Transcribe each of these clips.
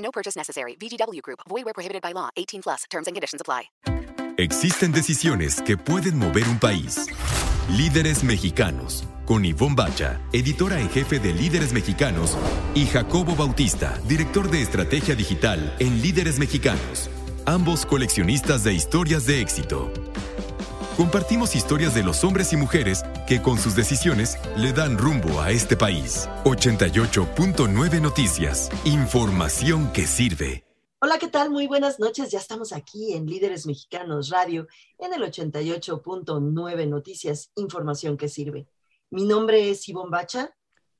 No purchase necessary. VGW Group. Void where prohibited by law. 18 plus. Terms and conditions apply. Existen decisiones que pueden mover un país. Líderes mexicanos. Con Ivonne Bacha, editora en jefe de Líderes Mexicanos, y Jacobo Bautista, director de estrategia digital en Líderes Mexicanos. Ambos coleccionistas de historias de éxito. Compartimos historias de los hombres y mujeres que con sus decisiones le dan rumbo a este país. 88.9 Noticias. Información que sirve. Hola, ¿qué tal? Muy buenas noches. Ya estamos aquí en Líderes Mexicanos Radio, en el 88.9 Noticias, información que sirve. Mi nombre es Ivonne Bacha.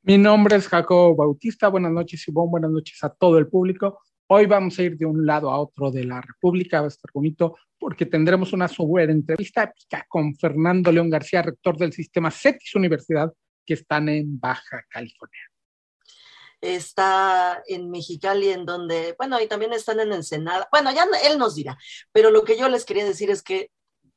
Mi nombre es Jacobo Bautista. Buenas noches, Ivonne. Buenas noches a todo el público. Hoy vamos a ir de un lado a otro de la República, va a estar bonito porque tendremos una super entrevista épica con Fernando León García, rector del sistema CETIS Universidad, que están en Baja California. Está en Mexicali, en donde, bueno, y también están en Ensenada. Bueno, ya él nos dirá, pero lo que yo les quería decir es que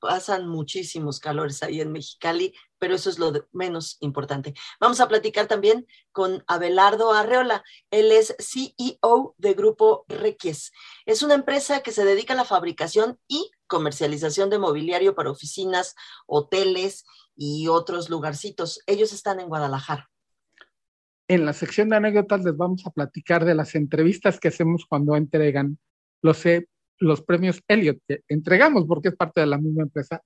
pasan muchísimos calores ahí en Mexicali, pero eso es lo menos importante. Vamos a platicar también con Abelardo Arreola. Él es CEO de Grupo Requies. Es una empresa que se dedica a la fabricación y comercialización de mobiliario para oficinas, hoteles y otros lugarcitos. Ellos están en Guadalajara. En la sección de anécdotas les vamos a platicar de las entrevistas que hacemos cuando entregan los los premios Elliot que entregamos porque es parte de la misma empresa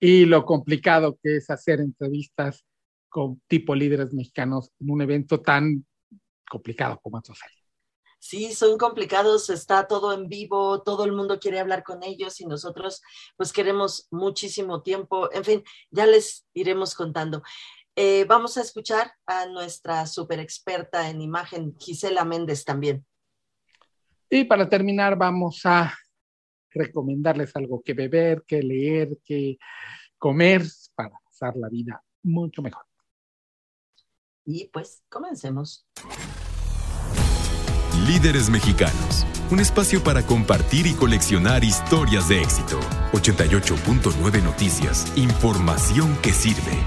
y lo complicado que es hacer entrevistas con tipo líderes mexicanos en un evento tan complicado como estos Sí, son complicados, está todo en vivo, todo el mundo quiere hablar con ellos y nosotros pues queremos muchísimo tiempo. En fin, ya les iremos contando. Eh, vamos a escuchar a nuestra super experta en imagen, Gisela Méndez también. Y para terminar, vamos a recomendarles algo que beber, que leer, que comer para pasar la vida mucho mejor. Y pues comencemos. Líderes Mexicanos, un espacio para compartir y coleccionar historias de éxito. 88.9 Noticias, información que sirve.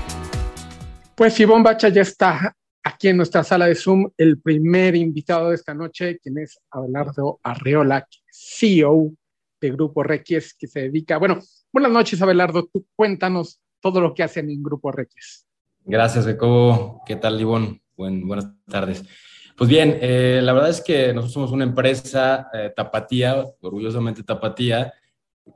Pues Ivonne Bacha ya está aquí en nuestra sala de Zoom, el primer invitado de esta noche, quien es Abelardo Arreola, CEO de Grupo Requies, que se dedica, bueno, buenas noches Abelardo, tú cuéntanos todo lo que hacen en Grupo Requies. Gracias, Jacobo. ¿Qué tal, Ivonne? buenas tardes. Pues bien, eh, la verdad es que nosotros somos una empresa eh, tapatía, orgullosamente tapatía,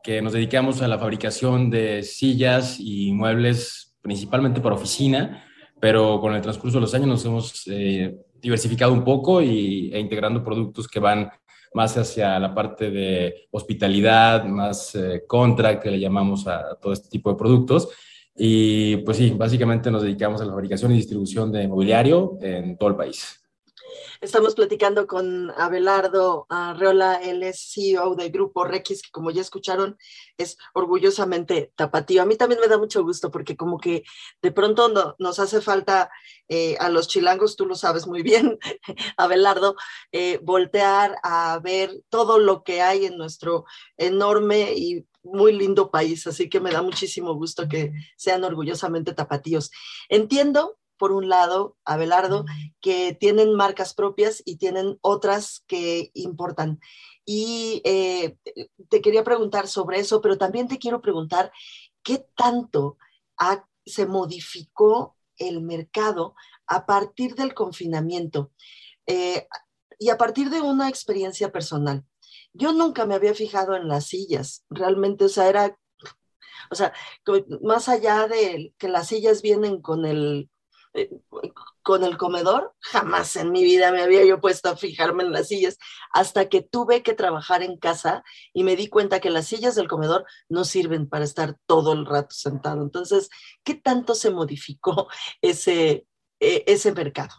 que nos dedicamos a la fabricación de sillas y muebles principalmente para oficina, pero con el transcurso de los años nos hemos eh, diversificado un poco y, e integrando productos que van más hacia la parte de hospitalidad, más eh, contract, que le llamamos a, todo este tipo de productos. Y pues sí, básicamente nos dedicamos a la fabricación y distribución de mobiliario en todo el país. Estamos platicando con Abelardo Arreola, él es CEO del grupo Requis, que como ya escucharon, es orgullosamente tapatío. A mí también me da mucho gusto porque como que de pronto nos hace falta eh, a los chilangos, tú lo sabes muy bien, Abelardo, eh, voltear a ver todo lo que hay en nuestro enorme y muy lindo país, así que me da muchísimo gusto que sean orgullosamente tapatíos. Entiendo por un lado, Abelardo, que tienen marcas propias y tienen otras que importan. Y eh, te quería preguntar sobre eso, pero también te quiero preguntar qué tanto se modificó el mercado a partir del confinamiento eh, y a partir de una experiencia personal. Yo nunca me había fijado en las sillas, realmente, o sea, era, o sea, más allá de que las sillas vienen con el con el comedor, jamás en mi vida me había yo puesto a fijarme en las sillas, hasta que tuve que trabajar en casa y me di cuenta que las sillas del comedor no sirven para estar todo el rato sentado. Entonces, ¿qué tanto se modificó ese, e, ese mercado?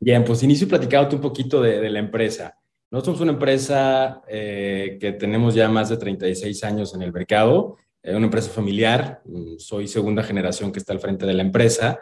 Bien, pues inicio platicándote un poquito de, de, la empresa. Nosotros somos una empresa eh, que tenemos ya más de 36 años en el mercado, eh, una empresa familiar, mm, soy segunda generación que está al frente de la empresa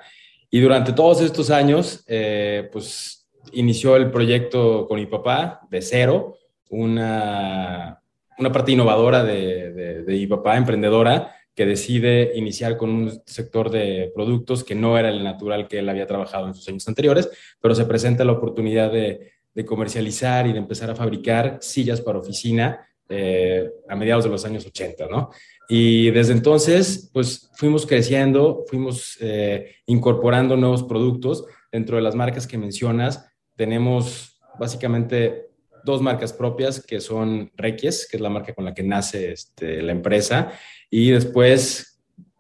y durante todos estos años, eh, pues inició el proyecto con mi papá de cero, una, una parte innovadora de, de, de mi papá, emprendedora, que decide iniciar con un sector de productos que no era el natural que él había trabajado en sus años anteriores, pero se presenta la oportunidad de, de comercializar y de empezar a fabricar sillas para oficina eh, a mediados de los años 80, ¿no? Y desde entonces, pues fuimos creciendo, fuimos eh, incorporando nuevos productos dentro de las marcas que mencionas. Tenemos básicamente dos marcas propias que son Requies, que es la marca con la que nace este, la empresa, y después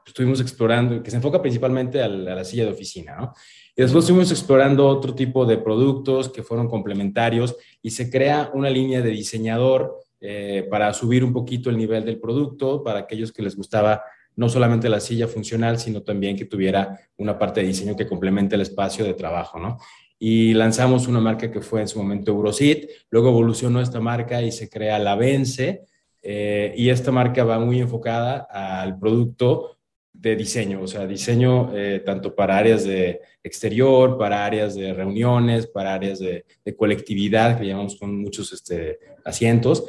estuvimos explorando, que se enfoca principalmente a la, silla de oficina. Y después estuvimos explorando otro tipo de productos que fueron complementarios y se crea una línea de diseñador eh, para subir un poquito el nivel del producto para aquellos que les gustaba no solamente la silla funcional, sino también que tuviera una parte de diseño que complemente el espacio de trabajo, ¿no? Y lanzamos una marca que fue en su momento Eurosit, luego evolucionó esta marca y se crea la Vence, eh, y esta marca va muy enfocada al producto de diseño, o sea, diseño eh, tanto para áreas de exterior, para áreas de reuniones, para áreas de, de colectividad, que llamamos con muchos este, asientos.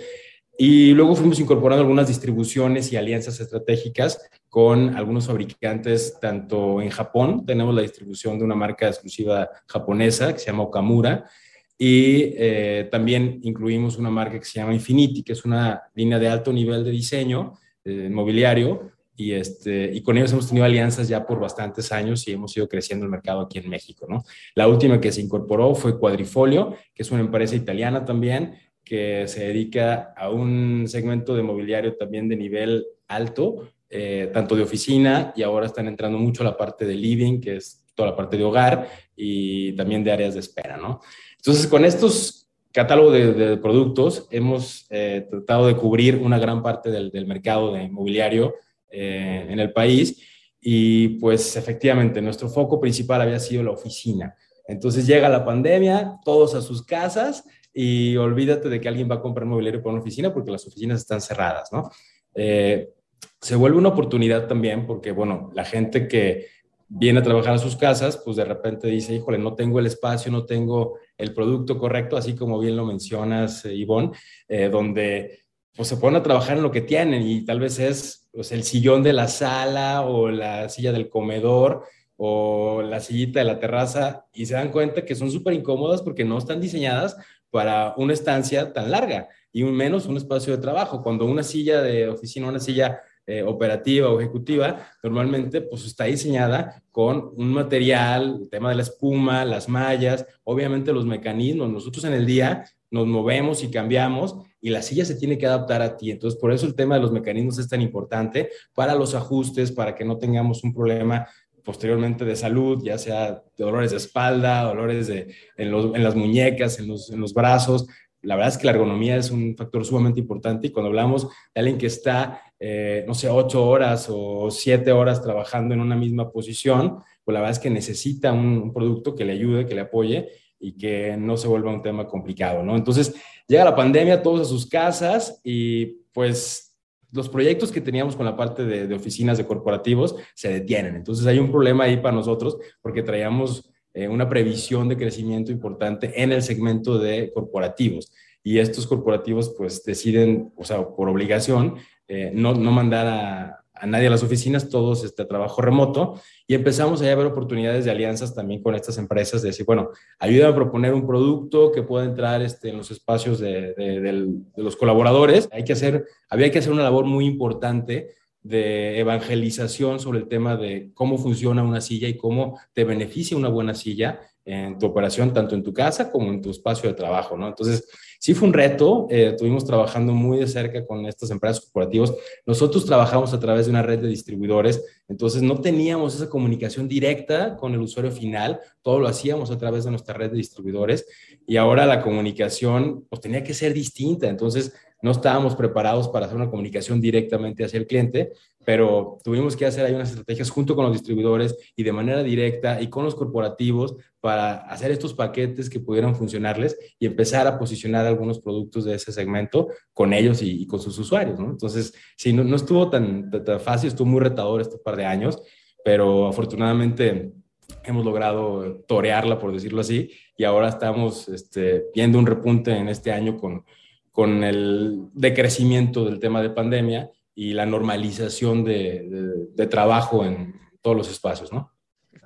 Y luego fuimos incorporando algunas distribuciones y alianzas estratégicas con algunos fabricantes, tanto en Japón, tenemos la distribución de una marca exclusiva japonesa que se llama Okamura, y eh, también incluimos una marca que se llama Infinity, que es una línea de alto nivel de diseño eh, mobiliario, y, este, y con ellos hemos tenido alianzas ya por bastantes años y hemos ido creciendo el mercado aquí en México. ¿no? La última que se incorporó fue Quadrifolio, que es una empresa italiana también, que se dedica a un segmento de mobiliario también de nivel alto, eh, tanto de oficina y ahora están entrando mucho a la parte de living, que es toda la parte de hogar y también de áreas de espera. ¿no? Entonces, con estos catálogos de, de, productos hemos eh, tratado de cubrir una gran parte del, del mercado de mobiliario eh, en el país y pues efectivamente nuestro foco principal había sido la oficina. Entonces llega la pandemia, todos a sus casas y olvídate de que alguien va a comprar mobiliario para una oficina porque las oficinas están cerradas, ¿no? Eh, se vuelve una oportunidad también porque, bueno, la gente que viene a trabajar a sus casas, pues de repente dice, híjole, no tengo el espacio, no tengo el producto correcto, así como bien lo mencionas, eh, Ivonne, eh, donde pues se ponen a trabajar en lo que tienen y tal vez es pues, el sillón de la sala o la silla del comedor o la sillita de la terraza y se dan cuenta que son súper incómodas porque no están diseñadas para una estancia tan larga y menos un espacio de trabajo. Cuando una silla de oficina, una silla eh, operativa o ejecutiva, normalmente pues está diseñada con un material, el tema de la espuma, las mallas, obviamente los mecanismos. Nosotros en el día nos movemos y cambiamos y la silla se tiene que adaptar a ti. Entonces, por eso el tema de los mecanismos es tan importante para los ajustes, para que no tengamos un problema posteriormente de salud, ya sea dolores de espalda, dolores de, en, las muñecas, en los, brazos. La verdad es que la ergonomía es un factor sumamente importante y cuando hablamos de alguien que está, eh, no sé, ocho horas o siete horas trabajando en una misma posición, pues la verdad es que necesita un producto que le ayude, que le apoye y que no se vuelva un tema complicado, ¿no? Entonces, llega la pandemia, todos a sus casas y pues los proyectos que teníamos con la parte de, oficinas de corporativos se detienen. Entonces, hay un problema ahí para nosotros porque traíamos eh, una previsión de crecimiento importante en el segmento de corporativos. Y estos corporativos pues deciden, o sea, por obligación, eh, no, no mandar a, a nadie a las oficinas, todos este trabajo remoto y empezamos a ver oportunidades de alianzas también con estas empresas, de decir, bueno, ayúdame a proponer un producto que pueda entrar este, en los espacios de, de, los colaboradores. Hay que hacer, había que hacer una labor muy importante de evangelización sobre el tema de cómo funciona una silla y cómo te beneficia una buena silla en tu operación, tanto en tu casa como en tu espacio de trabajo, ¿no? Entonces, sí fue un reto, eh, estuvimos trabajando muy de cerca con estas empresas corporativas. Nosotros trabajamos a través de una red de distribuidores, entonces no teníamos esa comunicación directa con el usuario final, todo lo hacíamos a través de nuestra red de distribuidores y ahora la comunicación pues tenía que ser distinta, entonces no estábamos preparados para hacer una comunicación directamente hacia el cliente, pero tuvimos que hacer ahí unas estrategias junto con los distribuidores y de manera directa y con los corporativos para hacer estos paquetes que pudieran funcionarles y empezar a posicionar algunos productos de ese segmento con ellos y, con sus usuarios, ¿no? Entonces, sí, no, no estuvo tan, fácil, estuvo muy retador este par de años, pero afortunadamente hemos logrado torearla, por decirlo así, y ahora estamos este, viendo un repunte en este año con, con el decrecimiento del tema de pandemia y la normalización de, de, de trabajo en todos los espacios, ¿no?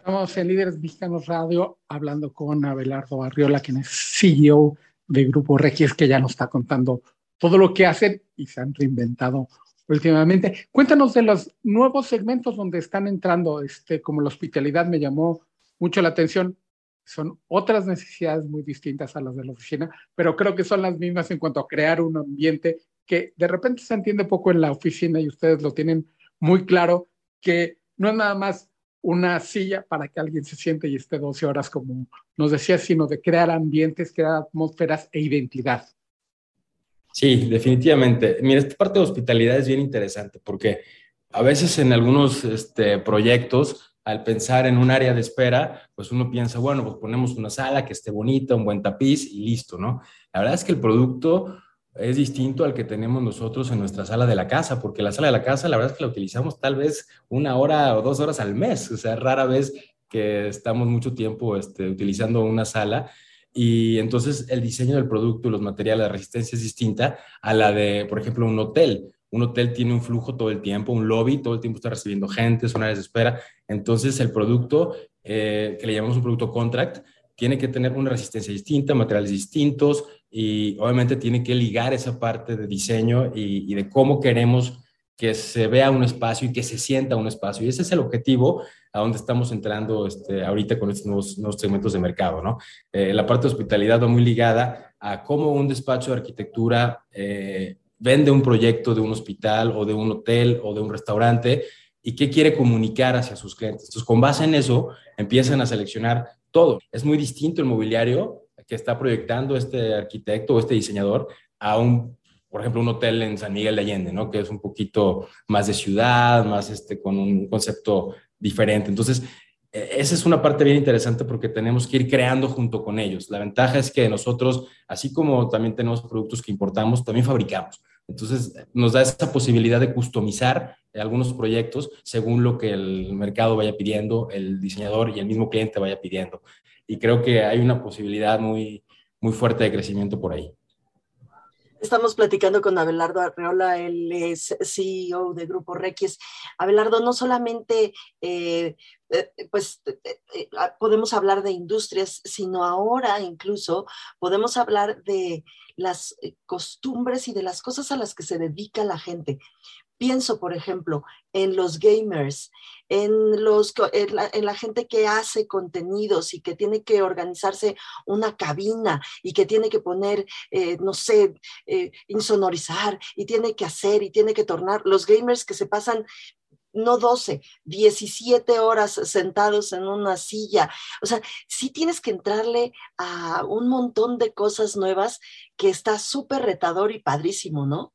Estamos en Líderes Mexicanos Radio hablando con Abelardo Arriola, quien es CEO de Grupo Regies, que ya nos está contando todo lo que hacen y se han reinventado últimamente. Cuéntanos de los nuevos segmentos donde están entrando, este, como la hospitalidad me llamó mucho la atención. Son otras necesidades muy distintas a las de la oficina, pero creo que son las mismas en cuanto a crear un ambiente que de repente se entiende poco en la oficina y ustedes lo tienen muy claro, que no es nada más una silla para que alguien se siente y esté 12 horas, como nos decía, sino de crear ambientes, crear atmósferas e identidad. Sí, definitivamente. Mira, esta parte de hospitalidad es bien interesante porque a veces en algunos este, proyectos, al pensar en un área de espera, pues uno piensa, bueno, pues ponemos una sala que esté bonita, un buen tapiz y listo, ¿no? La verdad es que el producto es distinto al que tenemos nosotros en nuestra sala de la casa, porque la sala de la casa, la verdad es que la utilizamos tal vez una hora o dos horas al mes, o sea, rara vez que estamos mucho tiempo este, utilizando una sala. Y entonces el diseño del producto y los materiales, de resistencia es distinta a la de, por ejemplo, un hotel. Un hotel tiene un flujo todo el tiempo, un lobby, todo el tiempo está recibiendo gente, son áreas de espera. Entonces el producto, eh, que le llamamos un producto contract, tiene que tener una resistencia distinta, materiales distintos, y obviamente tiene que ligar esa parte de diseño y, de cómo queremos que se vea un espacio y que se sienta un espacio. Y ese es el objetivo a donde estamos entrando este, ahorita con estos nuevos, segmentos de mercado, ¿no? Eh, la parte de hospitalidad va muy ligada a cómo un despacho de arquitectura eh, vende un proyecto de un hospital o de un hotel o de un restaurante y qué quiere comunicar hacia sus clientes. Entonces, con base en eso, empiezan a seleccionar todo. Es muy distinto el mobiliario que está proyectando este arquitecto o este diseñador a un, por ejemplo, un hotel en San Miguel de Allende, ¿no? Que es un poquito más de ciudad, más este, con un concepto diferente. Entonces, e, esa es una parte bien interesante porque tenemos que ir creando junto con ellos. La ventaja es que nosotros, así como también tenemos productos que importamos, también fabricamos. Entonces, nos da esa posibilidad de customizar algunos proyectos según lo que el mercado vaya pidiendo, el diseñador y el mismo cliente vaya pidiendo y creo que hay una posibilidad muy, muy fuerte de crecimiento por ahí. Estamos platicando con Abelardo Arreola, es CEO de Grupo Requis. Abelardo, no solamente eh, eh, pues eh, ah, podemos hablar de industrias, sino ahora incluso podemos hablar de las costumbres y de las cosas a las que se dedica la gente. Pienso, por ejemplo, en los gamers, en, los, en la, gente que hace contenidos y que tiene que organizarse una cabina y que tiene que poner, eh, no sé, eh, insonorizar y tiene que hacer y tiene que tornar. Los gamers que se pasan no 12, 17 horas sentados en una silla. O sea, sí tienes que entrarle a un montón de cosas nuevas que está súper retador y padrísimo, ¿no?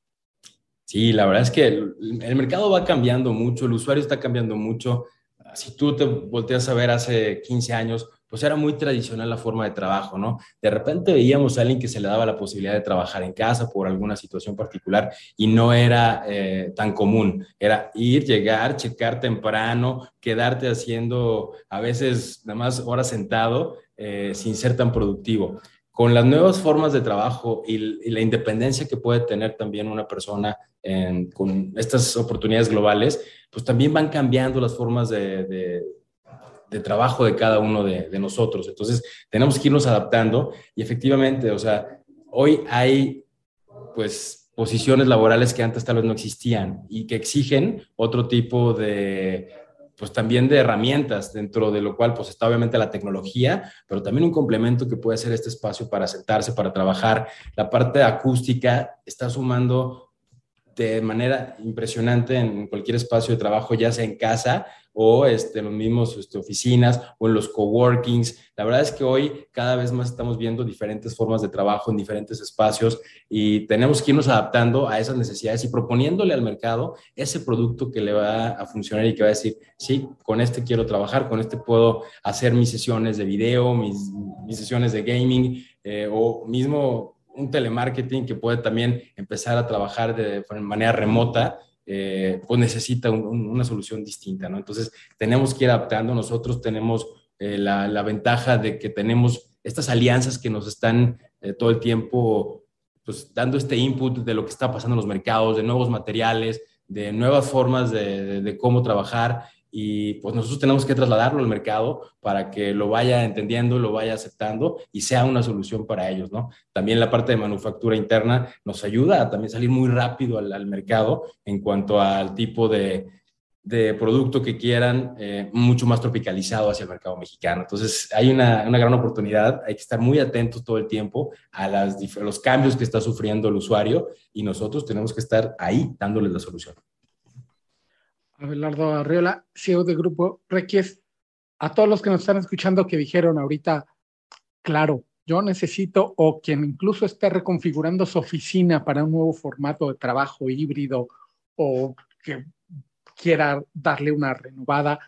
Sí, la verdad es que el, mercado va cambiando mucho, el usuario está cambiando mucho. Si tú te volteas a ver hace 15 años, pues era muy tradicional la forma de trabajo, ¿no? De repente veíamos a alguien que se le daba la posibilidad de trabajar en casa por alguna situación particular y no era eh, tan común. Era ir, llegar, checar temprano, quedarte haciendo a veces nada más horas sentado eh, sin ser tan productivo con las nuevas formas de trabajo y, la independencia que puede tener también una persona con estas oportunidades globales, pues también van cambiando las formas de, trabajo de cada uno de, nosotros. Entonces, tenemos que irnos adaptando y efectivamente, o sea, hoy hay pues posiciones laborales que antes tal vez no existían y que exigen otro tipo de pues también de herramientas, dentro de lo cual pues está obviamente la tecnología, pero también un complemento que puede ser este espacio para sentarse, para trabajar. La parte acústica está sumando de manera impresionante en cualquier espacio de trabajo, ya sea en casa o este, en los mismos este, oficinas o en los coworkings. La verdad es que hoy cada vez más estamos viendo diferentes formas de trabajo en diferentes espacios y tenemos que irnos adaptando a esas necesidades y proponiéndole al mercado ese producto que le va a funcionar y que va a decir, sí, con este quiero trabajar, con este puedo hacer mis sesiones de video, mis, mis sesiones de gaming eh, o mismo un telemarketing que puede también empezar a trabajar de, manera remota, eh, pues necesita una solución distinta, ¿no? Entonces, tenemos que ir adaptando. Nosotros tenemos eh, la, ventaja de que tenemos estas alianzas que nos están eh, todo el tiempo pues, dando este input de lo que está pasando en los mercados, de nuevos materiales, de nuevas formas de cómo trabajar y pues nosotros tenemos que trasladarlo al mercado para que lo vaya entendiendo, lo vaya aceptando y sea una solución para ellos, ¿no? También la parte de manufactura interna nos ayuda a también salir muy rápido al, mercado en cuanto al tipo de, de producto que quieran, eh, mucho más tropicalizado hacia el mercado mexicano. Entonces, hay una, una, gran oportunidad, hay que estar muy atentos todo el tiempo a, las, los cambios que está sufriendo el usuario y nosotros tenemos que estar ahí dándoles la solución. Abelardo Arriola, CEO de Grupo Requies, a todos los que nos están escuchando que dijeron ahorita, claro, yo necesito, o quien incluso esté reconfigurando su oficina para un nuevo formato de trabajo híbrido o que quiera darle una renovada,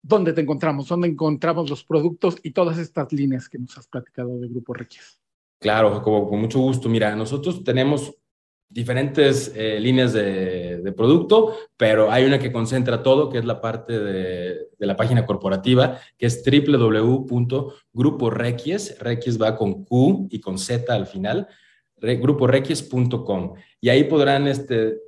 ¿dónde te encontramos? ¿Dónde encontramos los productos y todas estas líneas que nos has platicado de Grupo Requies? Claro, Jacobo, con mucho gusto. Mira, nosotros tenemos diferentes eh, líneas de, producto, pero hay una que concentra todo, que es la parte de, la página corporativa, que es www.gruporequies, Requies va con Q y con Z al final, gruporequies.com. Y ahí podrán este,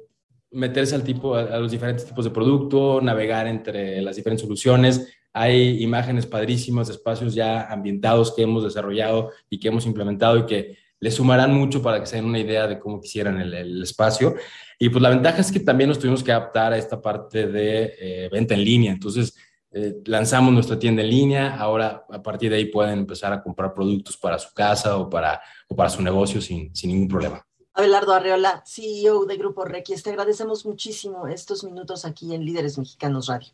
meterse al tipo, a, los diferentes tipos de producto, navegar entre las diferentes soluciones. Hay imágenes padrísimas, espacios ya ambientados que hemos desarrollado y que hemos implementado y que le sumarán mucho para que se den una idea de cómo quisieran el, espacio. Y pues la ventaja es que también nos tuvimos que adaptar a esta parte de eh, venta en línea. Entonces, eh, lanzamos nuestra tienda en línea, ahora a partir de ahí pueden empezar a comprar productos para su casa o para, o para su negocio sin, sin ningún problema. Abelardo Arreola, CEO de Grupo Requis, te agradecemos muchísimo estos minutos aquí en Líderes Mexicanos Radio.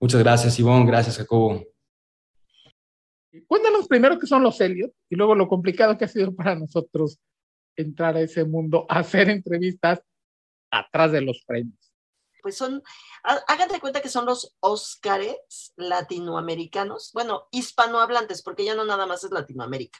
Muchas gracias, Ivonne. Gracias, Jacobo. Cuéntanos primero qué son los Elliot y luego lo complicado que ha sido para nosotros entrar a ese mundo, hacer entrevistas atrás de los premios. Pues son, hagan de cuenta que son los Óscares latinoamericanos, bueno, hispanohablantes, porque ya no nada más es Latinoamérica,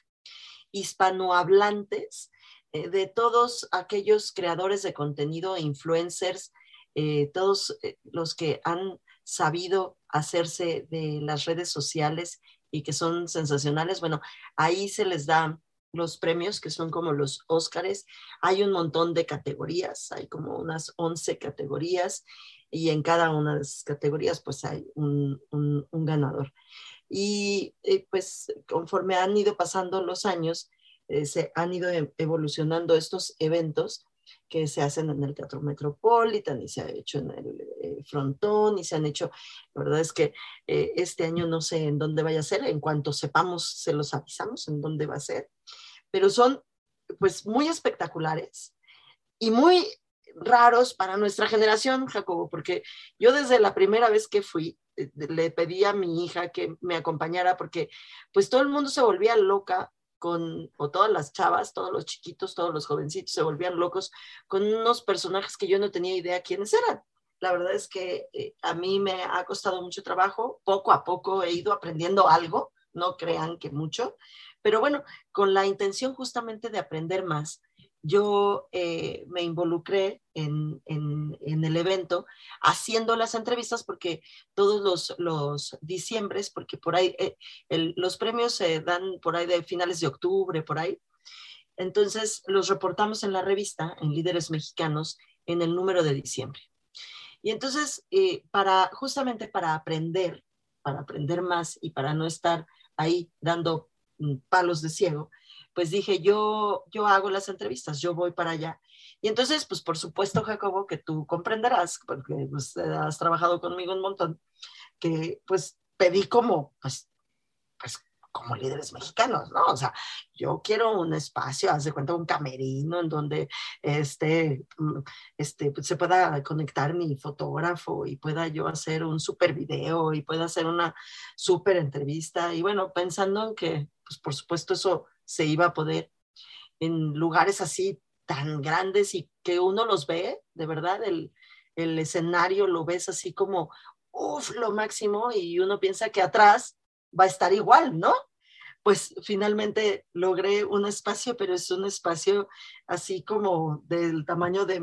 hispanohablantes eh, de todos aquellos creadores de contenido, influencers, eh, todos eh, los que han sabido hacerse de las redes sociales y que son sensacionales. Bueno, ahí se les da los premios que son como los Óscares. Hay un montón de categorías, hay como unas 11 categorías y en cada una de esas categorías pues hay un, ganador. Y eh, pues conforme han ido pasando los años, eh, se han ido evolucionando estos eventos que se hacen en el Teatro Metropolitan y se ha hecho en el eh, Frontón y se han hecho, la verdad es que eh, este año no sé en dónde vaya a ser, en cuanto sepamos se los avisamos en dónde va a ser, pero son pues muy espectaculares y muy raros para nuestra generación, Jacobo, porque yo desde la primera vez que fui, eh, le pedí a mi hija que me acompañara porque pues todo el mundo se volvía loca con, o todas las chavas, todos los chiquitos, todos los jovencitos se volvían locos con unos personajes que yo no tenía idea quiénes eran. La verdad es que eh, a mí me ha costado mucho trabajo, poco a poco he ido aprendiendo algo, no crean que mucho, pero bueno, con la intención justamente de aprender más, yo eh, me involucré en, el evento haciendo las entrevistas porque todos los, diciembres, porque por ahí eh, los premios se dan por ahí de finales de octubre, por ahí. Entonces los reportamos en la revista, en Líderes Mexicanos, en el número de diciembre. Y entonces, eh, para, justamente para aprender, para aprender más y para no estar ahí dando mm, palos de ciego, pues dije, yo, yo hago las entrevistas, yo voy para allá. Y entonces, pues por supuesto, Jacobo, que tú comprenderás, porque pues, has trabajado conmigo un montón, que pues pedí como, pues, pues como líderes mexicanos, ¿no? O sea, yo quiero un espacio, haz de cuenta, un camerino en donde este, mm, este, se pueda conectar mi fotógrafo y pueda yo hacer un super video y pueda hacer una super entrevista. Y bueno, pensando en que, pues por supuesto, eso se iba a poder en lugares así tan grandes y que uno los ve, de verdad, el, el escenario lo ves así como, uff, lo máximo, y uno piensa que atrás va a estar igual, ¿no? Pues finalmente logré un espacio, pero es un espacio así como del tamaño de,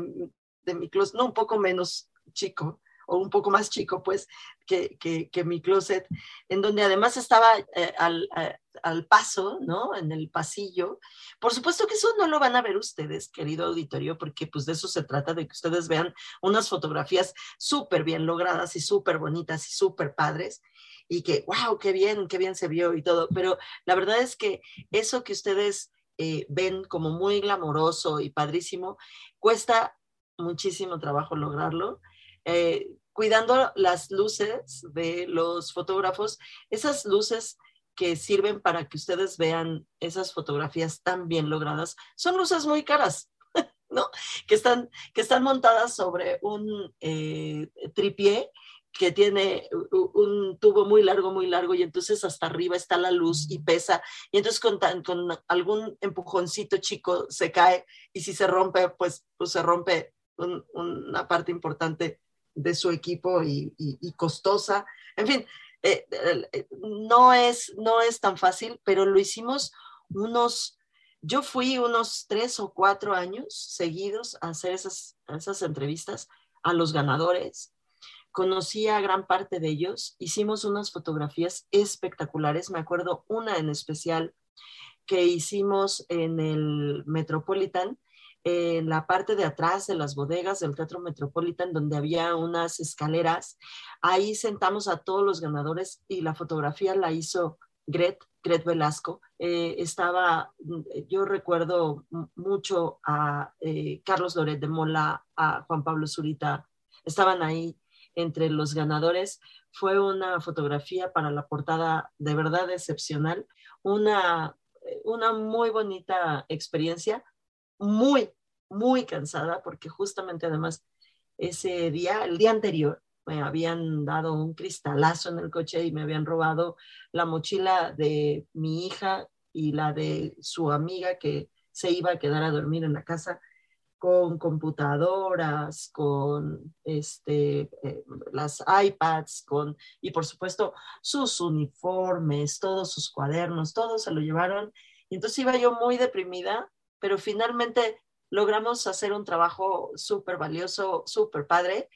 de mi closet, no un poco menos chico, o un poco más chico, pues, que, que, mi closet, en donde además estaba eh, al, eh, al, paso, ¿no? En el pasillo. Por supuesto que eso no lo van a ver ustedes, querido auditorio, porque pues de eso se trata, de que ustedes vean unas fotografías súper bien logradas y súper bonitas y súper padres y que, wow, qué bien, qué bien se vio y todo. Pero la verdad es que eso que ustedes eh, ven como muy glamoroso y padrísimo, cuesta muchísimo trabajo lograrlo. Eh, cuidando las luces de los fotógrafos, esas luces que sirven para que ustedes vean esas fotografías tan bien logradas, son luces muy caras, ¿no? Que están, que están montadas sobre un eh, tripié que tiene un tubo muy largo, muy largo, y entonces hasta arriba está la luz y pesa, y entonces con, algún empujoncito chico se cae, y si se rompe, pues, pues se rompe una parte importante de su equipo y, costosa. En fin, eh, eh, no, es, no es tan fácil, pero lo hicimos unos, yo fui unos tres o cuatro años seguidos a hacer esas, esas entrevistas a los ganadores conocí a gran parte de ellos, hicimos unas fotografías espectaculares, me acuerdo una en especial que hicimos en el Metropolitan, en la parte de atrás de las bodegas del Teatro Metropolitan, donde había unas escaleras. Ahí sentamos a todos los ganadores y la fotografía la hizo Gret, Gret Velasco. Eh, estaba, yo recuerdo mucho a eh, Carlos Loret de Mola, a Juan Pablo Zurita, estaban ahí entre los ganadores. Fue una fotografía para la portada de verdad excepcional, una, una muy bonita experiencia, muy, muy cansada, porque justamente además ese día, el día anterior, me habían dado un cristalazo en el coche y me habían robado la mochila de mi hija y la de su amiga que se iba a quedar a dormir en la casa con computadoras, con este, eh, las iPads, con, y por supuesto sus uniformes, todos sus cuadernos, todo se lo llevaron. Y entonces iba yo muy deprimida, pero finalmente logramos hacer un trabajo súper valioso, súper padre,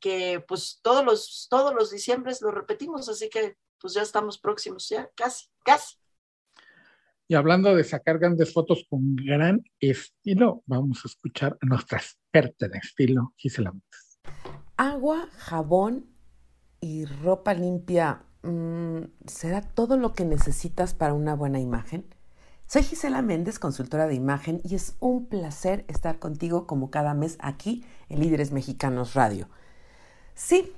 que pues todos los, todos los diciembres lo repetimos, así que pues ya estamos próximos, ya casi, casi. Y hablando de sacar grandes fotos con gran estilo, vamos a escuchar a nuestra experta de estilo, Gisela Montes. Agua, jabón y ropa limpia, mm, ¿será todo lo que necesitas para una buena imagen? Soy Gisela Méndez, consultora de imagen, y es un placer estar contigo como cada mes aquí en Líderes Mexicanos Radio. Sí,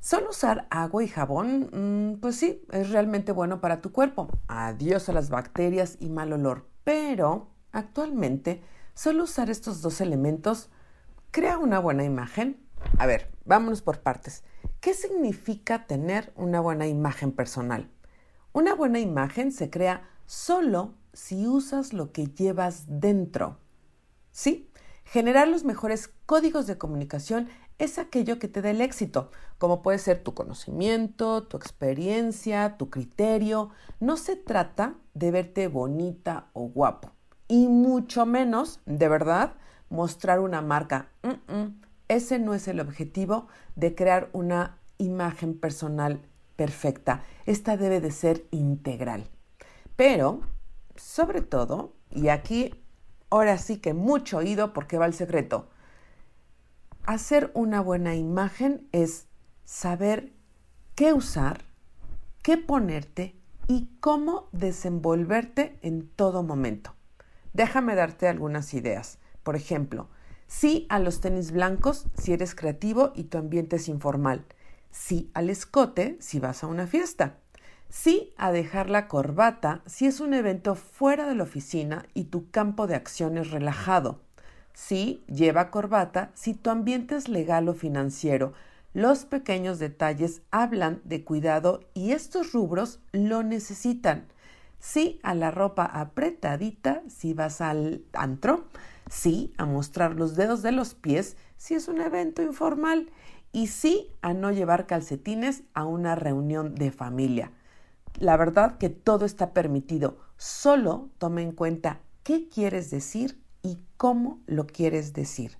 Solo usar agua y jabón, mm, pues sí, es realmente bueno para tu cuerpo. Adiós a las bacterias y mal olor. Pero actualmente, solo usar estos dos elementos crea una buena imagen. A ver, vámonos por partes. ¿Qué significa tener una buena imagen personal? Una buena imagen se crea solo si usas lo que llevas dentro. Sí, generar los mejores códigos de comunicación es aquello que te dé el éxito, como puede ser tu conocimiento, tu experiencia, tu criterio. No se trata de verte bonita o guapo, y mucho menos, de verdad, mostrar una marca. Ese no es el objetivo de crear una imagen personal perfecta. Esta debe de ser integral. Pero, sobre todo, y aquí ahora sí que mucho oído porque va el secreto, hacer una buena imagen es saber qué usar, qué ponerte y cómo desenvolverte en todo momento. Déjame darte algunas ideas. Por ejemplo, sí a los tenis blancos si eres creativo y tu ambiente es informal. Sí al escote si vas a una fiesta. Sí a dejar la corbata si es un evento fuera de la oficina y tu campo de acción es relajado. Sí, lleva corbata si tu ambiente es legal o financiero. Los pequeños detalles hablan de cuidado y estos rubros lo necesitan. Sí a la ropa apretadita si vas al antro. Sí a mostrar los dedos de los pies si es un evento informal. Y sí a no llevar calcetines a una reunión de familia. La verdad que todo está permitido. Solo toma en cuenta qué quieres decir y cómo lo quieres decir.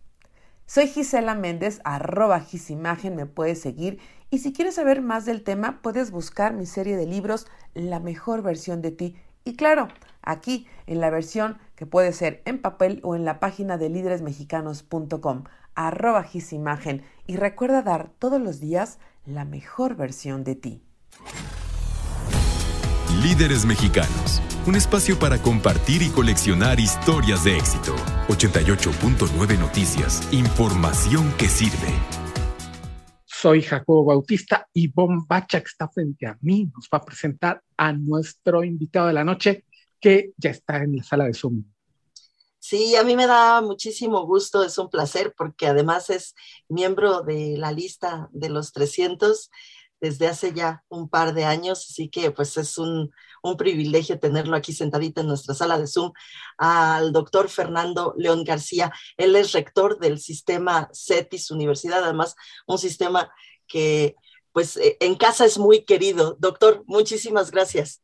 Soy Gisela Méndez, arroba Gisimagen, me puedes seguir y si quieres saber más del tema puedes buscar mi serie de libros La mejor versión de ti. Y claro, aquí en la versión que puede ser en papel o en la página de líderesmexicanos.com, arroba Gisimagen y recuerda dar todos los días la mejor versión de ti. Líderes Mexicanos, un espacio para compartir y coleccionar historias de éxito. 88.9 Noticias, información que sirve. Soy Jacobo Bautista y Bombacha que está frente a mí nos va a presentar a nuestro invitado de la noche que ya está en la sala de Zoom. Sí, a mí me da muchísimo gusto, es un placer porque además es miembro de la lista de los 300 desde hace ya un par de años, así que pues es un, privilegio tenerlo aquí sentadito en nuestra sala de Zoom, al doctor Fernando León García. Él es rector del sistema CETIS Universidad, además un sistema que pues e, en casa es muy querido. Doctor, muchísimas gracias.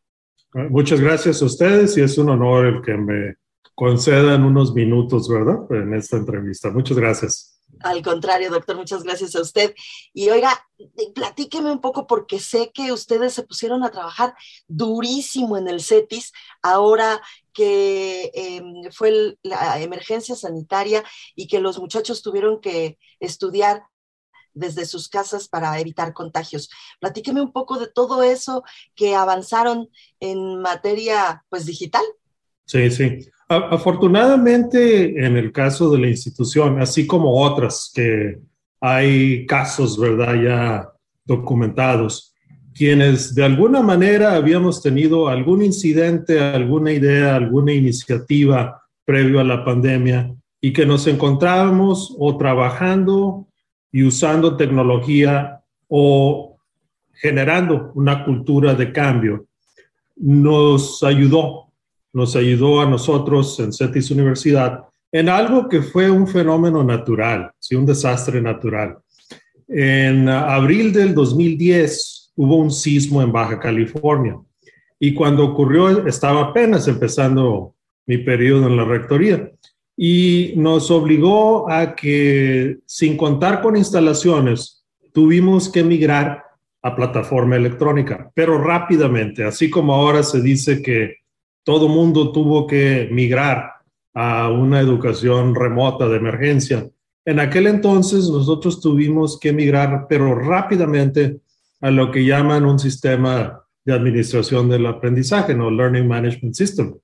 Muchas gracias a ustedes y es un honor el que me concedan unos minutos, ¿verdad? En esta entrevista. Muchas gracias. Al contrario, doctor, muchas gracias a usted. Y oiga, platíqueme un poco porque sé que ustedes se pusieron a trabajar durísimo en el CETIS ahora que em, fue la emergencia sanitaria y que los muchachos tuvieron que estudiar desde sus casas para evitar contagios. Platíqueme un poco de todo eso que avanzaron en materia pues digital. Sí, sí. Afortunadamente, en el caso de la institución, así como otras que hay casos, ¿verdad?, ya documentados, quienes de alguna manera habíamos tenido algún incidente, alguna idea, alguna iniciativa previo a la pandemia y que nos encontrábamos o trabajando y usando tecnología o generando una cultura de cambio, nos ayudó nos ayudó a nosotros en CETIS Universidad en algo que fue un fenómeno natural, ¿sí? un desastre natural. En abril del 2010 hubo un sismo en Baja California y cuando ocurrió estaba apenas empezando mi periodo en la rectoría y nos obligó a que sin contar con instalaciones tuvimos que migrar a plataforma electrónica, pero rápidamente, así como ahora se dice que todo mundo tuvo que migrar a una educación remota de emergencia. En aquel entonces nosotros tuvimos que migrar, pero rápidamente, a lo que llaman un sistema de administración del aprendizaje, ¿no? Learning Management System.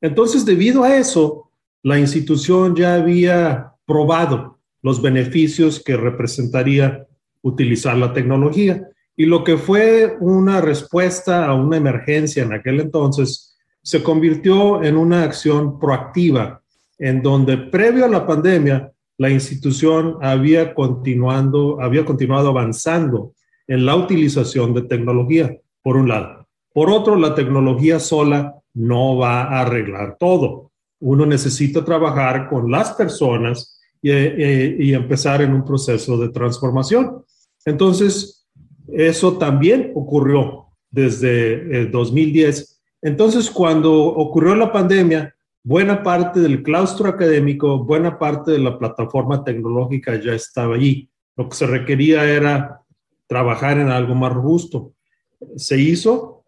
Entonces, debido a eso, la institución ya había probado los beneficios que representaría utilizar la tecnología. Y lo que fue una respuesta a una emergencia en aquel entonces se convirtió en una acción proactiva, en donde previo a la pandemia, la institución había, continuando, había continuado avanzando en la utilización de tecnología, por un lado. Por otro, la tecnología sola no va a arreglar todo. Uno necesita trabajar con las personas y, eh, y empezar en un proceso de transformación. Entonces, eso también ocurrió desde 2010 eh, entonces, cuando ocurrió la pandemia, buena parte del claustro académico, buena parte de la plataforma tecnológica ya estaba allí. Lo que se requería era trabajar en algo más robusto. Se hizo.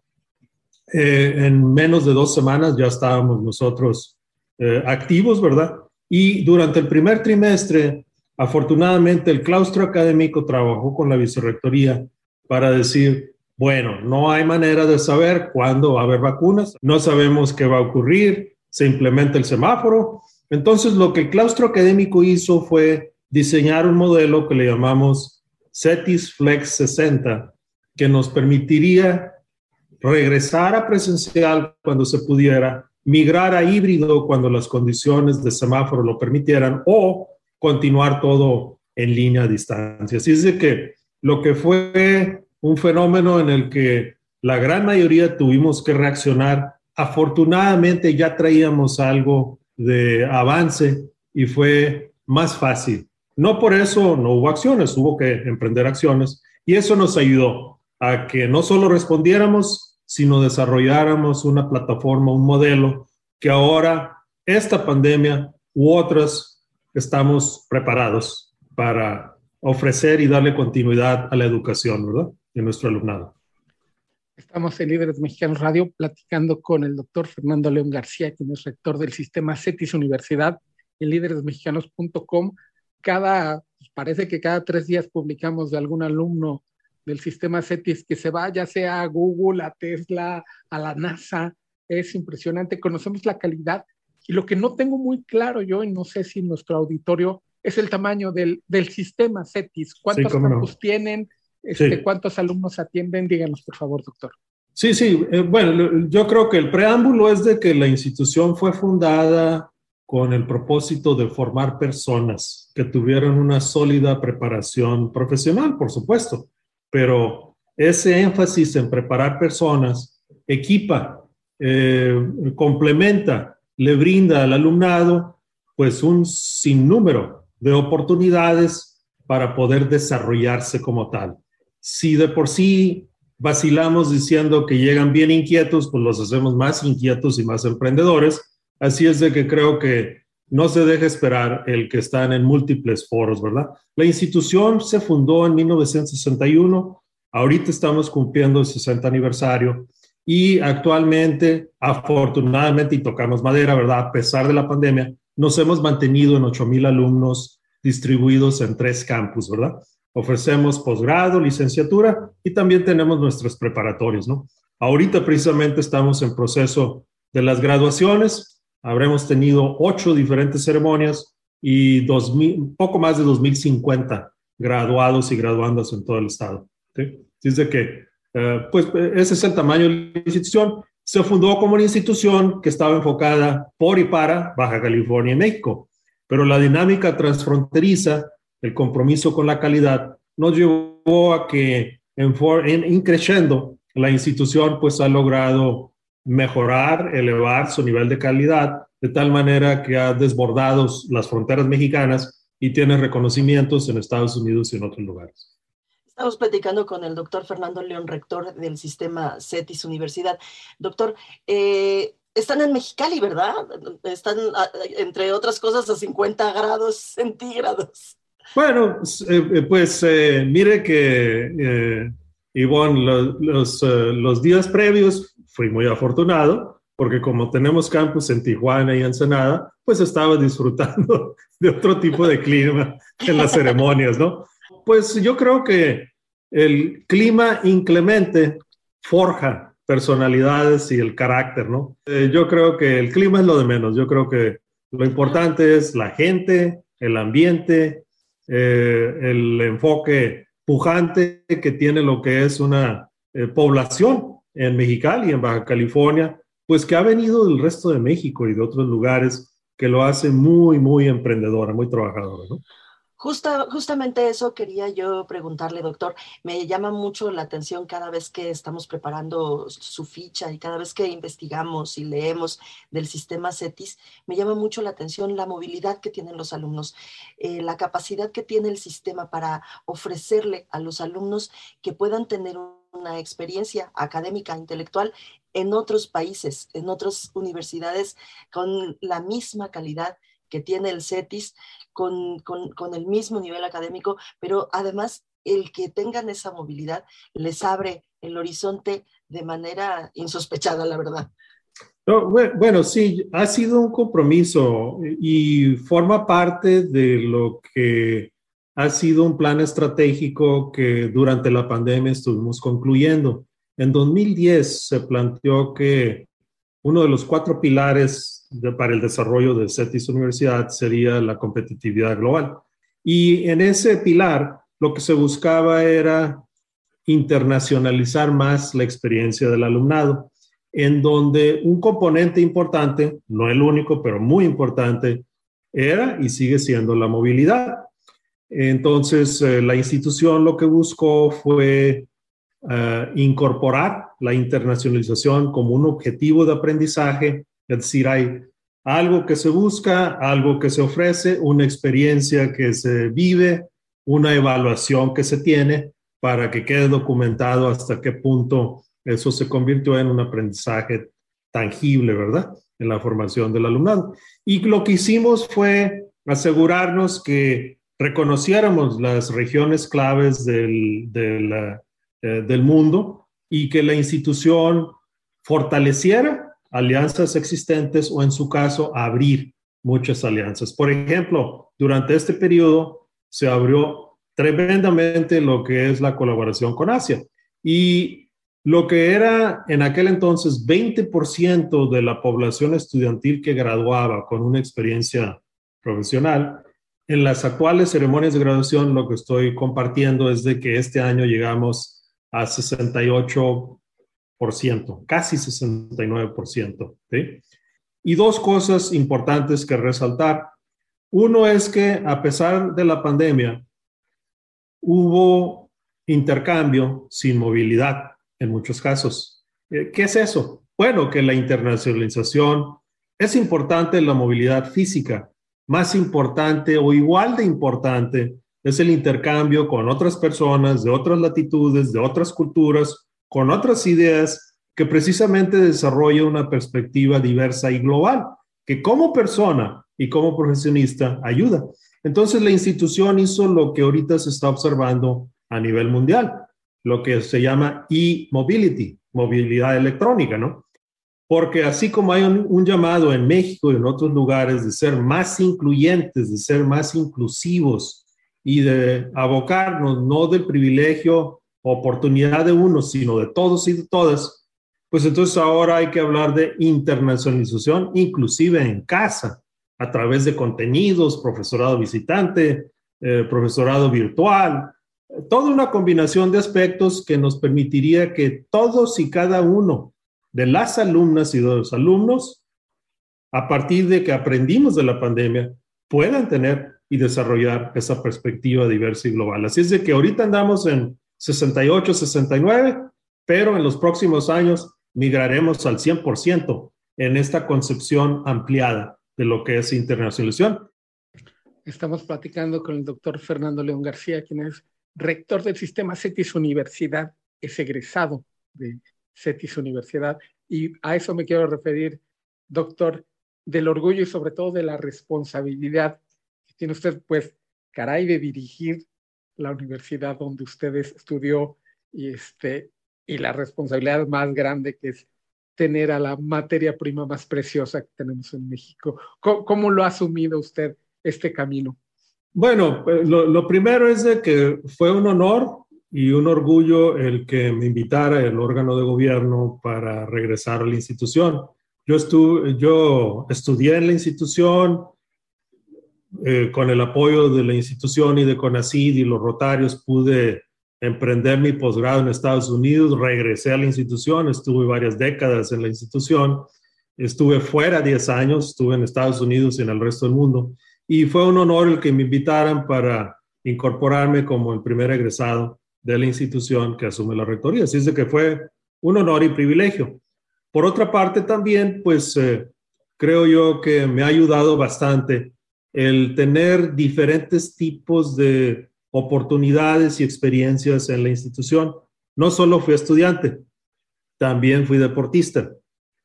Eh, en menos de dos semanas ya estábamos nosotros eh, activos, ¿verdad? Y durante el primer trimestre, afortunadamente, el claustro académico trabajó con la vicerrectoría para decir, bueno, no hay manera de saber cuándo va a haber vacunas, no sabemos qué va a ocurrir, se implementa el semáforo. Entonces, lo que el claustro académico hizo fue diseñar un modelo que le llamamos CETIS Flex 60, que nos permitiría regresar a presencial cuando se pudiera, migrar a híbrido cuando las condiciones de semáforo lo permitieran o continuar todo en línea a distancia. Así es de que lo que fue un fenómeno en el que la gran mayoría tuvimos que reaccionar, afortunadamente ya traíamos algo de avance y fue más fácil. No por eso no hubo acciones, hubo que emprender acciones y eso nos ayudó a que no solo respondiéramos, sino desarrolláramos una plataforma, un modelo que ahora esta pandemia u otras estamos preparados para ofrecer y darle continuidad a la educación, ¿verdad? De nuestro alumnado. Estamos en Líderes Mexicanos Radio platicando con el doctor Fernando León García, quien es rector del sistema CETIS Universidad en líderesmexicanos.com. Cada, pues, parece que cada tres días publicamos de algún alumno del sistema CETIS que se va, ya sea a Google, a Tesla, a la NASA. Es impresionante, conocemos la calidad. Y lo que no tengo muy claro yo, y no sé si nuestro auditorio, es el tamaño del, del sistema CETIS. ¿Cuántos campus tienen? Este, ¿Cuántos alumnos atienden? Díganos, por favor, doctor. Sí, sí. Eh, bueno, yo creo que el preámbulo es de que la institución fue fundada con el propósito de formar personas que tuvieran una sólida preparación profesional, por supuesto, pero ese énfasis en preparar personas equipa, eh, complementa, le brinda al alumnado pues un sinnúmero de oportunidades para poder desarrollarse como tal si de por sí vacilamos diciendo que llegan bien inquietos, pues los hacemos más inquietos y más emprendedores. Así es de que creo que no se deja esperar el que están en múltiples foros, ¿verdad? La institución se fundó en 1961, ahorita estamos cumpliendo el 60 aniversario y actualmente, afortunadamente, y tocamos madera, ¿verdad? A pesar de la pandemia, nos hemos mantenido en 8 mil alumnos distribuidos en tres campus, ¿verdad? Ofrecemos posgrado, licenciatura y también tenemos nuestros preparatorios, ¿no? Ahorita precisamente estamos en proceso de las graduaciones. Habremos tenido ocho diferentes ceremonias y dos mil, poco más de 2.050 graduados y graduandas en todo el estado. ¿sí? Dice que, eh, pues, ese es el tamaño de la institución. Se fundó como una institución que estaba enfocada por y para Baja California y México, pero la dinámica transfronteriza el compromiso con la calidad, nos llevó a que en, en, la institución pues ha logrado mejorar, elevar su nivel de calidad de tal manera que ha desbordado las fronteras mexicanas y tiene reconocimientos en Estados Unidos y en otros lugares. Estamos platicando con el doctor Fernando León, rector del sistema CETIS Universidad. Doctor, eh, están en Mexicali, ¿verdad? Están, entre otras cosas, a 50 grados centígrados. Bueno, eh, eh, pues eh, mire que, Ivonne, los, los, días previos fui muy afortunado porque como tenemos campus en Tijuana y Ensenada, pues estaba disfrutando de otro tipo de clima en las ceremonias, ¿no? Pues yo creo que el clima inclemente forja personalidades y el carácter, ¿no? yo creo que el clima es lo de menos, yo creo que lo importante es la gente, el ambiente eh, el enfoque pujante que tiene lo que es una eh, población en Mexicali, en Baja California, pues que ha venido del resto de México y de otros lugares que lo hace muy, muy emprendedora, muy trabajadora, ¿no? Justamente eso quería yo preguntarle, doctor. Me llama mucho la atención cada vez que estamos preparando su ficha y cada vez que investigamos y leemos del sistema CETIS, me llama mucho la atención la movilidad que tienen los alumnos, eh, la capacidad que tiene el sistema para ofrecerle a los alumnos que puedan tener una experiencia académica, intelectual en otros países, en otras universidades con la misma calidad que tiene el CETIS con, con, el mismo nivel académico, pero además el que tengan esa movilidad les abre el horizonte de manera insospechada, la verdad. bueno, sí, ha sido un compromiso y forma parte de lo que ha sido un plan estratégico que durante la pandemia estuvimos concluyendo. En 2010 se planteó que uno de los cuatro pilares para el desarrollo de CETIS Universidad sería la competitividad global. Y en ese pilar lo que se buscaba era internacionalizar más la experiencia del alumnado, en donde un componente importante, no el único, pero muy importante, era y sigue siendo la movilidad. Entonces, eh, la institución lo que buscó fue eh, incorporar la internacionalización como un objetivo de aprendizaje, es decir, hay algo que se busca, algo que se ofrece, una experiencia que se vive, una evaluación que se tiene para que quede documentado hasta qué punto eso se convirtió en un aprendizaje tangible, ¿verdad? En la formación del alumnado. Y lo que hicimos fue asegurarnos que reconociéramos las regiones claves del, eh, del mundo y que la institución fortaleciera alianzas existentes o en su caso abrir muchas alianzas. Por ejemplo, durante este periodo se abrió tremendamente lo que es la colaboración con Asia y lo que era en aquel entonces 20% de la población estudiantil que graduaba con una experiencia profesional, en las actuales ceremonias de graduación lo que estoy compartiendo es de que este año llegamos a 68%, casi 69%. ¿sí? Y dos cosas importantes que resaltar. Uno es que a pesar de la pandemia, hubo intercambio sin movilidad en muchos casos. Eh, ¿Qué es eso? Bueno, que la internacionalización es importante la movilidad física, más importante o igual de importante es el intercambio con otras personas de otras latitudes, de otras culturas, con otras ideas que precisamente desarrolla una perspectiva diversa y global, que como persona y como profesionista ayuda. Entonces la institución hizo lo que ahorita se está observando a nivel mundial, lo que se llama e-mobility, movilidad electrónica, ¿no? porque así como hay un, llamado en México y en otros lugares de ser más incluyentes, de ser más inclusivos y de abocarnos no del privilegio oportunidad de unos, sino de todos y de todas, pues entonces ahora hay que hablar de internacionalización, inclusive en casa, a través de contenidos, profesorado visitante, eh, profesorado virtual, toda una combinación de aspectos que nos permitiría que todos y cada uno de las alumnas y de los alumnos, a partir de que aprendimos de la pandemia, puedan tener y desarrollar esa perspectiva diversa y global. Así es de que ahorita andamos en 68, 69, pero en los próximos años migraremos al 100% en esta concepción ampliada de lo que es internacionalización. Estamos platicando con el doctor Fernando León García, quien es rector del sistema CETIS Universidad, es egresado de CETIS Universidad. Y a eso me quiero referir, doctor, del orgullo y sobre todo de la responsabilidad que tiene usted, pues, caray, de dirigir la universidad donde usted estudió y, este, y la responsabilidad más grande que es tener a la materia prima más preciosa que tenemos en México. ¿Cómo, lo ha asumido usted este camino? Bueno, pues, lo, primero es de que fue un honor y un orgullo el que me invitara el órgano de gobierno para regresar a la institución. Yo, yo estudié en la institución eh, con el apoyo de la institución y de CONACID y los rotarios pude emprender mi posgrado en Estados Unidos, regresé a la institución, estuve varias décadas en la institución, estuve fuera 10 años, estuve en Estados Unidos y en el resto del mundo, y fue un honor el que me invitaran para incorporarme como el primer egresado de la institución que asume la rectoría. Así es de que fue un honor y privilegio. Por otra parte, también, pues eh, creo yo que me ha ayudado bastante el tener diferentes tipos de oportunidades y experiencias en la institución. No solo fui estudiante, también fui deportista,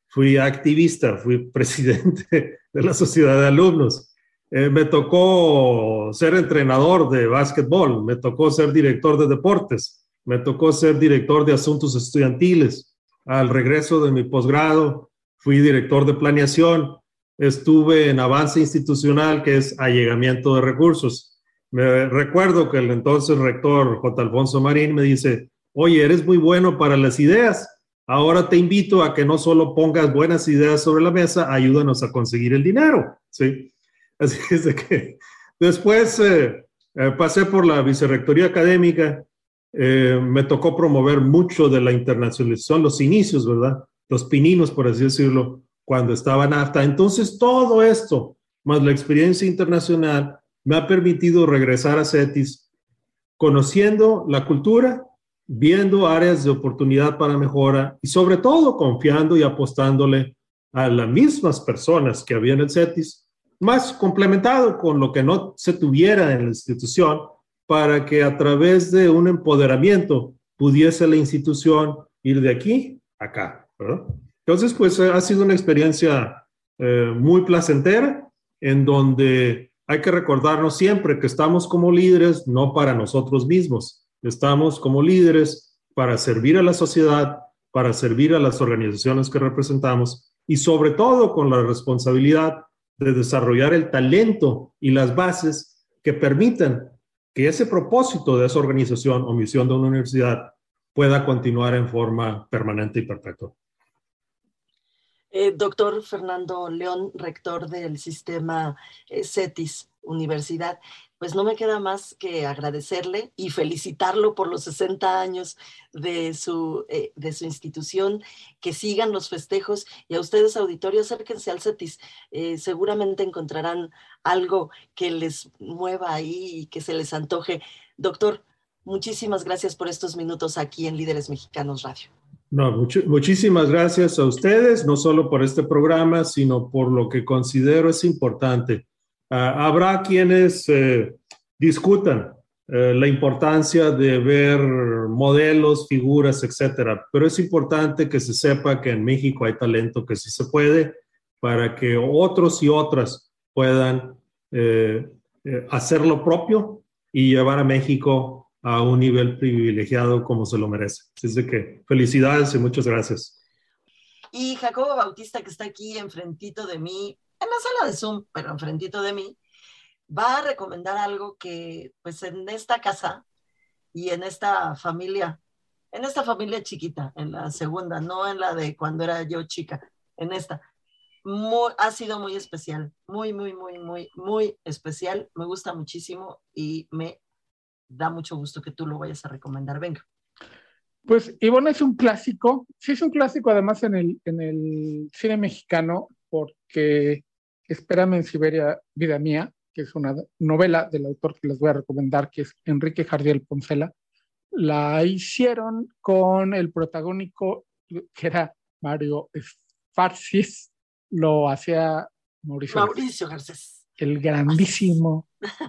fui activista, fui presidente de la sociedad de alumnos, eh, me tocó ser entrenador de básquetbol, me tocó ser director de deportes, me tocó ser director de asuntos estudiantiles. Al regreso de mi posgrado, fui director de planeación, estuve en avance institucional, que es allegamiento de recursos. Me recuerdo que el entonces rector J. Alfonso Marín me dice, oye, eres muy bueno para las ideas, ahora te invito a que no solo pongas buenas ideas sobre la mesa, ayúdanos a conseguir el dinero, ¿sí? Así es de que después eh, eh, pasé por la vicerrectoría académica, eh, me tocó promover mucho de la internacionalización, los inicios, ¿verdad? Los pininos, por así decirlo, cuando estaba en AFTA. Entonces, todo esto, más la experiencia internacional, me ha permitido regresar a CETIS conociendo la cultura, viendo áreas de oportunidad para mejora y sobre todo confiando y apostándole a las mismas personas que había en el CETIS, más complementado con lo que no se tuviera en la institución, para que a través de un empoderamiento pudiese la institución ir de aquí a acá. Entonces, pues ha sido una experiencia eh, muy placentera en donde hay que recordarnos siempre que estamos como líderes no para nosotros mismos, estamos como líderes para servir a la sociedad, para servir a las organizaciones que representamos y sobre todo con la responsabilidad de desarrollar el talento y las bases que permitan que ese propósito de esa organización o misión de una universidad pueda continuar en forma permanente y perpetua. Eh, doctor Fernando León, rector del sistema eh, CETIS Universidad, pues no me queda más que agradecerle y felicitarlo por los 60 años de su, eh, de su institución, que sigan los festejos y a ustedes, auditorio, acérquense al CETIS, seguramente encontrarán algo que les mueva ahí y que se les antoje. Doctor, muchísimas gracias por estos minutos aquí en Líderes Mexicanos Radio. No, muchísimas gracias a ustedes, no solo por este programa, sino por lo que considero es importante. Ah, habrá quienes eh, discutan eh, la importancia de ver modelos, figuras, etcétera, pero es importante que se sepa que en México hay talento que sí se puede para que otros y otras puedan eh, hacer lo propio y llevar a México a un nivel privilegiado como se lo merece. Así que felicidades y muchas gracias. Y Jacobo Bautista, que está aquí enfrentito de mí, en la sala de Zoom, pero enfrentito de mí, va a recomendar algo que, pues en esta casa y en esta familia, en esta familia chiquita, en la segunda, no en la de cuando era yo chica, en esta, ha sido muy especial, muy, muy, muy, muy, muy especial. Me gusta muchísimo y me da mucho gusto que tú lo vayas a recomendar. Venga. Pues Ivonne es un clásico, sí es un clásico además en el, en el cine mexicano, porque Espérame en Siberia, Vida Mía, que es una novela del autor que les voy a recomendar, que es Enrique Jardiel Poncela, la hicieron con el protagónico que era Mario Farsis, lo hacía Mauricio, Mauricio Garcés. El grandísimo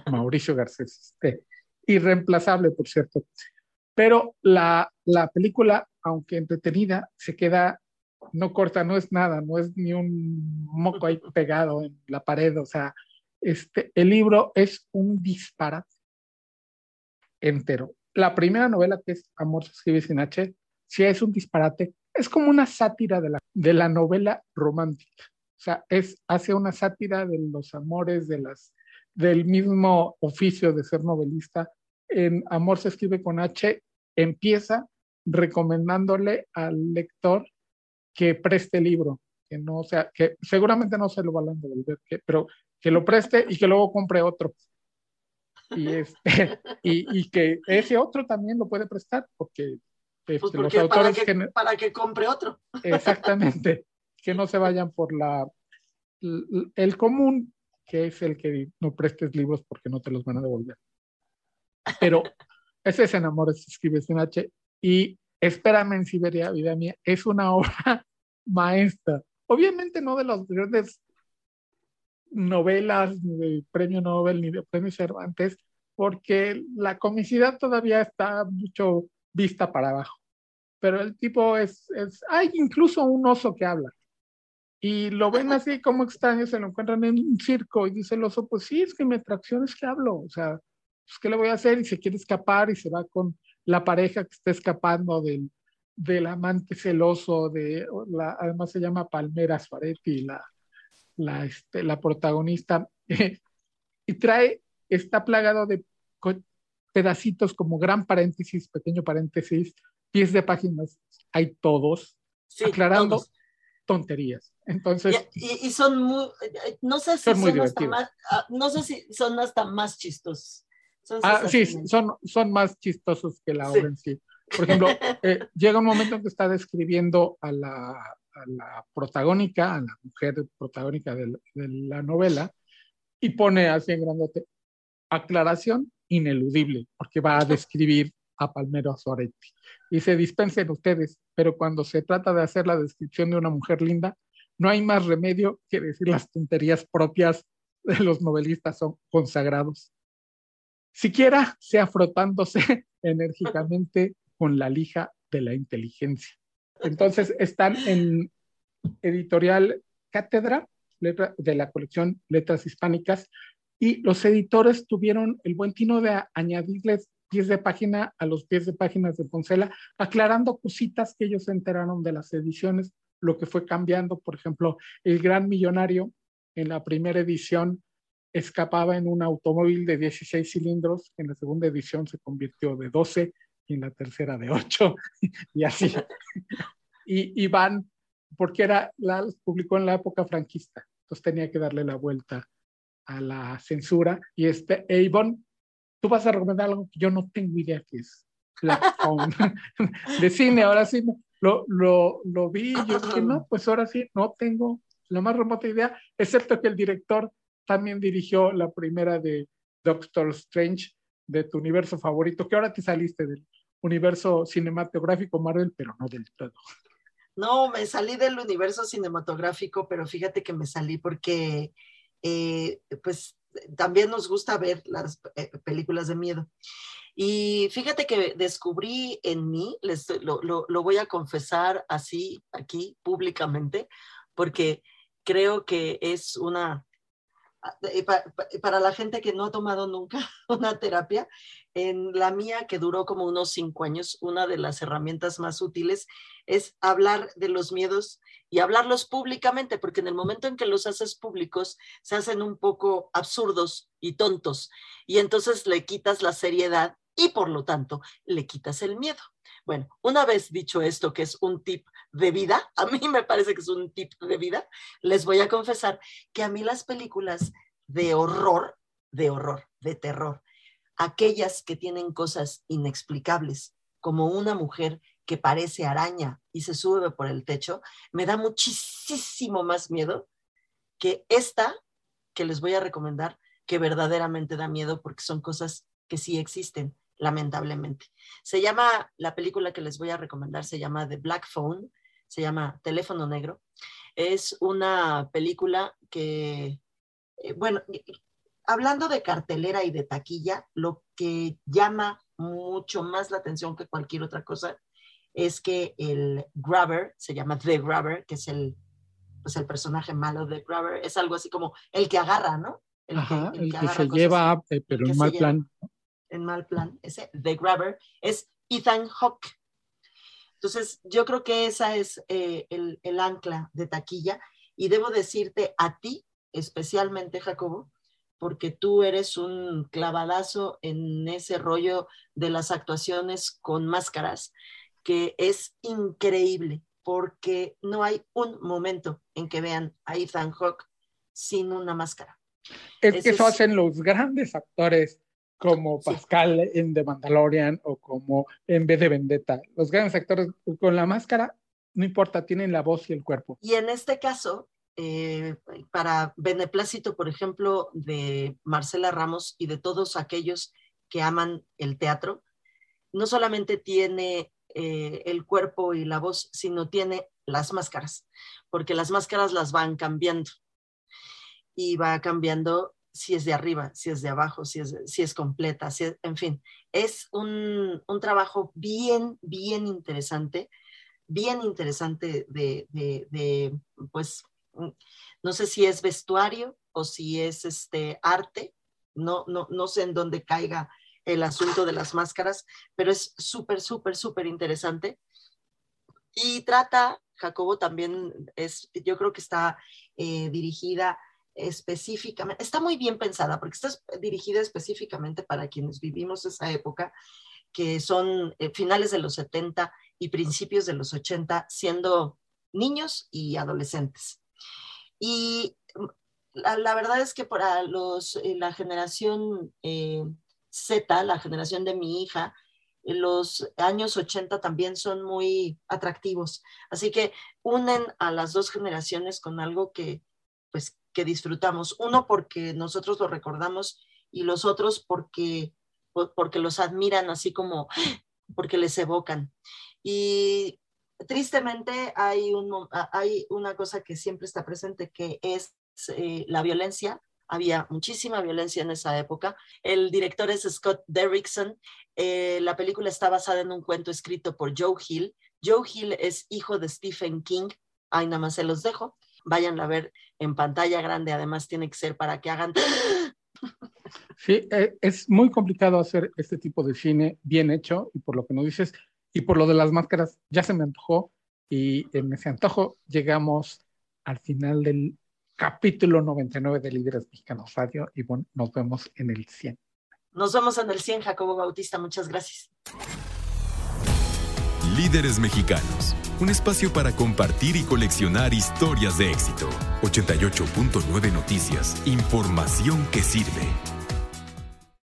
Mauricio Garcés. Este, irreemplazable, por cierto. Pero la, la película, aunque entretenida, se queda, no corta, no es nada, no es ni un moco ahí pegado en la pared, o sea, este, el libro es un disparate entero. La primera novela, que es Amor se escribe sin H, sí es un disparate, es como una sátira de la, de la novela romántica. O sea, es, hace una sátira de los amores, de las, del mismo oficio de ser novelista, en Amor se escribe con H, empieza recomendándole al lector que preste el libro, que no sea, que seguramente no se lo van a devolver, pero que lo preste y que luego compre otro. Y, este, y, que ese otro también lo puede prestar, porque, este, pues los autores para que, para que compre otro. Exactamente, que no se vayan por la el común, que es el que no prestes libros porque no te los van a devolver. Pero ese es Enamores, escribe sin H. Y Espérame en Siberia, vida mía, es una obra maestra. Obviamente no de las grandes novelas, ni de premio Nobel, ni de premio Cervantes, porque la comicidad todavía está mucho vista para abajo. Pero el tipo es, es, hay incluso un oso que habla. Y lo ven así como extraño, se lo encuentran en un circo y dice el oso, pues sí, es que mi atracción es que hablo. O sea, pues, ¿qué le voy a hacer? Y se quiere escapar y se va con la pareja que está escapando del, del amante celoso, de, la, además se llama Palmera Suaretti, la, la, este, la protagonista, y trae, está plagado de pedacitos como gran paréntesis, pequeño paréntesis, pies de páginas, hay todos, aclarando tonterías. Entonces, y, son muy, no sé si son, hasta más, ah, no sé si son hasta más chistosos ah, sí, son, son más chistosos que la obra en sí. Por ejemplo, eh, llega un momento en que está describiendo a la, a la protagónica, a la mujer protagónica de, de la novela, y pone así en grandote, aclaración ineludible, porque va a describir a Palmero Soretti. Y se dispensen ustedes, pero cuando se trata de hacer la descripción de una mujer linda, no hay más remedio que decir las tonterías propias de los novelistas son consagrados. Siquiera sea frotándose enérgicamente con la lija de la inteligencia. Entonces están en editorial Cátedra de la colección Letras Hispánicas y los editores tuvieron el buen tino de añadirles pies de página a los pies de páginas de Poncela, aclarando cositas que ellos se enteraron de las ediciones, lo que fue cambiando. Por ejemplo, el gran millonario en la primera edición escapaba en un automóvil de 16 cilindros, en la segunda edición se convirtió de 12 y en la tercera de 8 y así. y, y van, porque era, la publicó en la época franquista, entonces tenía que darle la vuelta a la censura y este Avon, tú vas a recomendar algo que yo no tengo idea que es de cine, ahora sí lo, lo, lo vi yo dije, no, pues ahora sí, no tengo la más remota idea, excepto que el director también dirigió la primera de Doctor Strange, de tu universo favorito, que ahora te saliste del universo cinematográfico Marvel, pero no del todo. No, me salí del universo cinematográfico, pero fíjate que me salí porque eh, pues también nos gusta ver las eh, películas de miedo. Y fíjate que descubrí en mí, les, lo, lo, voy a confesar así aquí públicamente, porque creo que es una para la gente que no ha tomado nunca una terapia, en la mía, que duró como unos cinco años, una de las herramientas más útiles es hablar de los miedos y hablarlos públicamente, porque en el momento en que los haces públicos, se hacen un poco absurdos y tontos, y entonces le quitas la seriedad y por lo tanto le quitas el miedo. Bueno, una vez dicho esto, que es un tip de vida, a mí me parece que es un tip de vida, les voy a confesar que a mí las películas de horror, de horror, de terror, aquellas que tienen cosas inexplicables, como una mujer que parece araña y se sube por el techo, me da muchísimo más miedo que esta que les voy a recomendar, que verdaderamente da miedo porque son cosas que sí existen lamentablemente. Se llama, la película que les voy a recomendar se llama The Black Phone, se llama Teléfono Negro. Es una película que, eh, bueno, hablando de cartelera y de taquilla, lo que llama mucho más la atención que cualquier otra cosa es que el Grabber, se llama The Grabber, que es el, pues el personaje malo de Grabber, es algo así como el que agarra, ¿no? El que, se lleva, eh, pero en mal plan. en mal plan, ese The Grabber, es Ethan Hawke. Entonces, yo creo que esa es eh, el, el, ancla de taquilla. Y debo decirte a ti, especialmente, Jacobo, porque tú eres un clavadazo en ese rollo de las actuaciones con máscaras, que es increíble, porque no hay un momento en que vean a Ethan Hawke sin una máscara. Es que eso hacen los grandes actores como Pascal en The Mandalorian o como en vez de Vendetta. Los grandes actores con la máscara, no importa, tienen la voz y el cuerpo. Y en este caso, eh, para beneplácito, por ejemplo, de Marcela Ramos y de todos aquellos que aman el teatro, no solamente tiene eh, el cuerpo y la voz, sino tiene las máscaras, porque las máscaras las van cambiando. Y va cambiando si es de arriba, si es de abajo, si es, si es completa, si en fin, es un, un, trabajo bien, bien interesante, bien interesante de, de, de, pues, no sé si es vestuario o si es este arte, no, no, no sé en dónde caiga el asunto de las máscaras, pero es súper, súper, súper interesante. Y trata, Jacobo también es, yo creo que está eh, dirigida específicamente, está muy bien pensada porque está dirigida específicamente para quienes vivimos esa época, que son eh, finales de los 70 y principios de los 80, siendo niños y adolescentes. Y la, verdad es que para los, eh, la generación Z, la generación de mi hija, los años 80 también son muy atractivos. Así que unen a las dos generaciones con algo que, pues, que disfrutamos. Uno porque nosotros lo recordamos y los otros porque, porque los admiran así como porque les evocan. Y tristemente hay, un, hay una cosa que siempre está presente que es eh, la violencia. Había muchísima violencia en esa época. El director es Scott Derrickson. Eh, la película está basada en un cuento escrito por Joe Hill. Joe Hill es hijo de Stephen King. Ahí nada más se los dejo. Vayan a ver en pantalla grande. Además, tiene que ser para que hagan. Sí, eh, es muy complicado hacer este tipo de cine bien hecho y por lo que nos dices y por lo de las máscaras ya se me antojó y en ese antojo llegamos al final del capítulo 99 de Líderes Mexicanos Radio y bueno, nos vemos en el 100. Nos vemos en el 100, Jacobo Bautista. Muchas gracias. Líderes Mexicanos, un espacio para compartir y coleccionar historias de éxito. 88.9 Noticias, información que sirve.